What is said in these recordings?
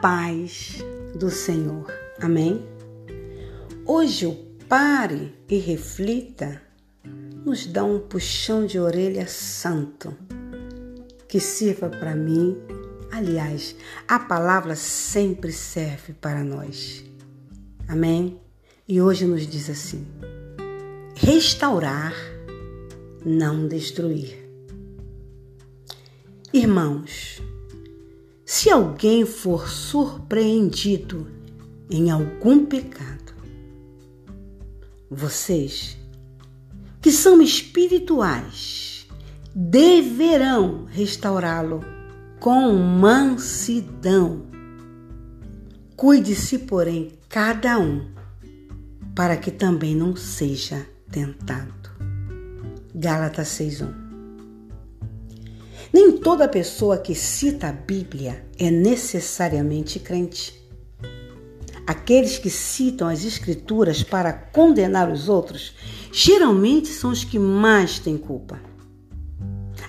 paz do Senhor. Amém? Hoje o pare e reflita nos dá um puxão de orelha santo que sirva para mim. Aliás, a palavra sempre serve para nós. Amém? E hoje nos diz assim: restaurar, não destruir. Irmãos, se alguém for surpreendido em algum pecado, vocês que são espirituais deverão restaurá-lo com mansidão. Cuide-se, porém, cada um, para que também não seja tentado. Gálatas 6:1 nem toda pessoa que cita a Bíblia é necessariamente crente. Aqueles que citam as Escrituras para condenar os outros geralmente são os que mais têm culpa.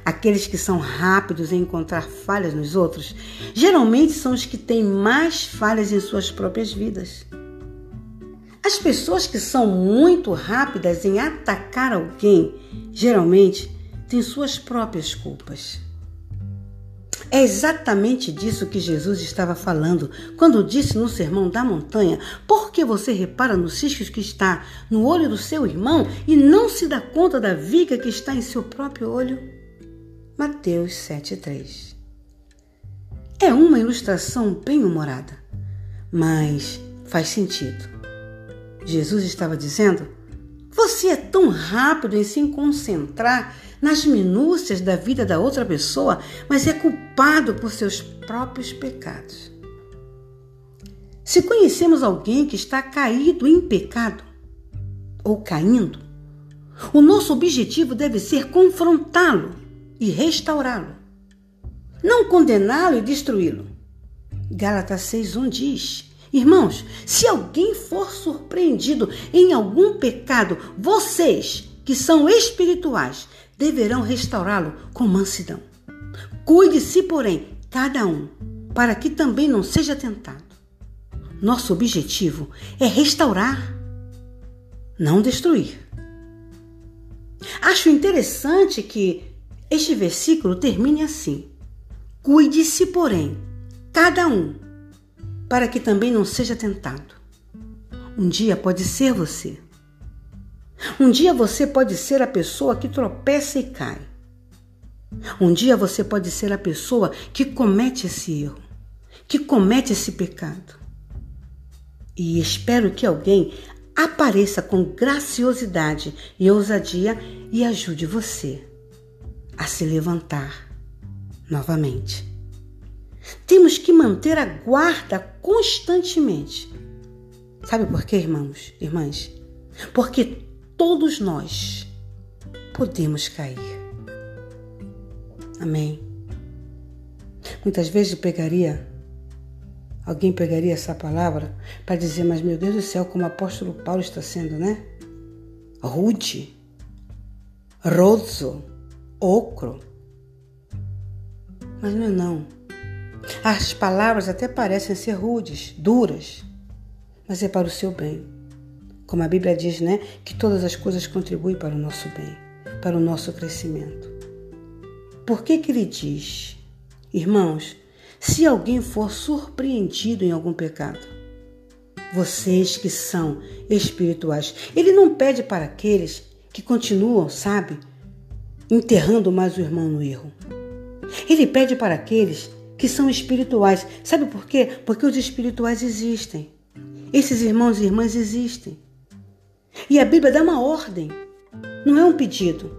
Aqueles que são rápidos em encontrar falhas nos outros geralmente são os que têm mais falhas em suas próprias vidas. As pessoas que são muito rápidas em atacar alguém geralmente têm suas próprias culpas. É exatamente disso que Jesus estava falando quando disse no Sermão da Montanha: Por que você repara nos ciscos que está no olho do seu irmão e não se dá conta da viga que está em seu próprio olho? Mateus 7,3 É uma ilustração bem humorada, mas faz sentido. Jesus estava dizendo: Você é tão rápido em se concentrar nas minúcias da vida da outra pessoa, mas é culpado por seus próprios pecados. Se conhecemos alguém que está caído em pecado ou caindo, o nosso objetivo deve ser confrontá-lo e restaurá-lo, não condená-lo e destruí-lo. Gálatas 6:1 diz: Irmãos, se alguém for surpreendido em algum pecado, vocês que são espirituais deverão restaurá-lo com mansidão. Cuide-se, porém, cada um, para que também não seja tentado. Nosso objetivo é restaurar, não destruir. Acho interessante que este versículo termine assim: Cuide-se, porém, cada um, para que também não seja tentado. Um dia pode ser você. Um dia você pode ser a pessoa que tropeça e cai. Um dia você pode ser a pessoa que comete esse erro, que comete esse pecado. E espero que alguém apareça com graciosidade e ousadia e ajude você a se levantar novamente. Temos que manter a guarda constantemente. Sabe por quê, irmãos, irmãs? Porque todos nós podemos cair. Amém. Muitas vezes pegaria, alguém pegaria essa palavra para dizer, mas meu Deus do céu, como o apóstolo Paulo está sendo, né? Rude, rozzo, ocro. Mas não é não. As palavras até parecem ser rudes, duras, mas é para o seu bem. Como a Bíblia diz, né? Que todas as coisas contribuem para o nosso bem, para o nosso crescimento. Por que que ele diz, irmãos, se alguém for surpreendido em algum pecado, vocês que são espirituais, ele não pede para aqueles que continuam, sabe, enterrando mais o irmão no erro. Ele pede para aqueles que são espirituais. Sabe por quê? Porque os espirituais existem. Esses irmãos e irmãs existem. E a Bíblia dá uma ordem, não é um pedido.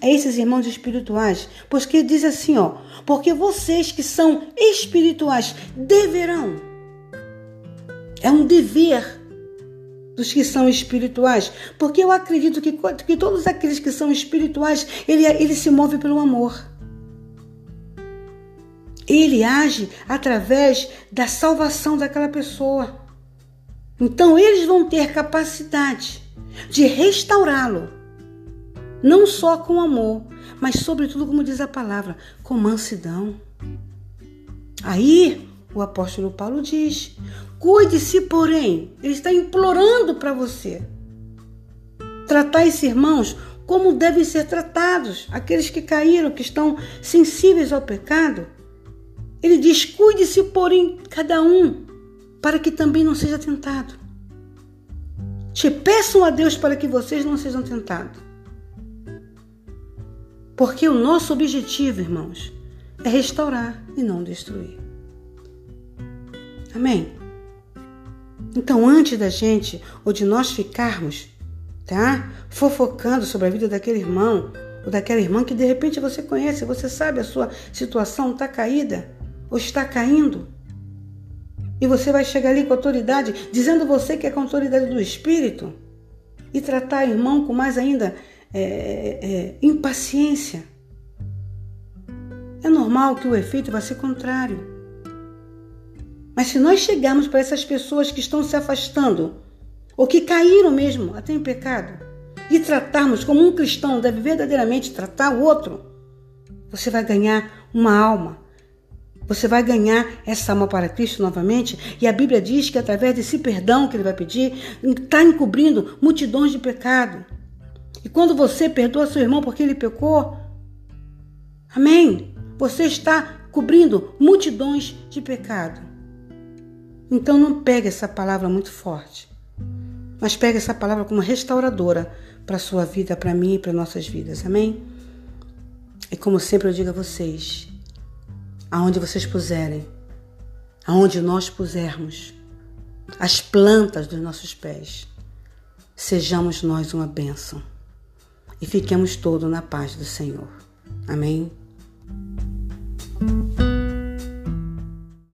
A esses irmãos espirituais, pois que diz assim, ó, porque vocês que são espirituais deverão. É um dever dos que são espirituais, porque eu acredito que, que todos aqueles que são espirituais, ele, ele se move pelo amor. Ele age através da salvação daquela pessoa. Então eles vão ter capacidade de restaurá-lo, não só com amor, mas sobretudo, como diz a palavra, com mansidão. Aí o apóstolo Paulo diz: cuide-se, porém, ele está implorando para você. Tratar esses irmãos como devem ser tratados, aqueles que caíram, que estão sensíveis ao pecado. Ele diz: cuide-se, porém, cada um, para que também não seja tentado. Te peçam a Deus para que vocês não sejam tentados. Porque o nosso objetivo, irmãos, é restaurar e não destruir. Amém? Então, antes da gente ou de nós ficarmos, tá? Fofocando sobre a vida daquele irmão ou daquela irmã que de repente você conhece, você sabe a sua situação está caída ou está caindo. E você vai chegar ali com autoridade, dizendo você que é com autoridade do Espírito, e tratar irmão com mais ainda é, é, impaciência. É normal que o efeito vá ser contrário. Mas se nós chegarmos para essas pessoas que estão se afastando, ou que caíram mesmo até em pecado, e tratarmos como um cristão deve verdadeiramente tratar o outro, você vai ganhar uma alma você vai ganhar essa alma para Cristo novamente. E a Bíblia diz que através desse perdão que ele vai pedir, está encobrindo multidões de pecado. E quando você perdoa seu irmão porque ele pecou, amém? Você está cobrindo multidões de pecado. Então não pegue essa palavra muito forte, mas pegue essa palavra como restauradora para a sua vida, para mim e para nossas vidas, amém? E como sempre eu digo a vocês, aonde vocês puserem, aonde nós pusermos as plantas dos nossos pés, sejamos nós uma bênção e fiquemos todos na paz do Senhor. Amém?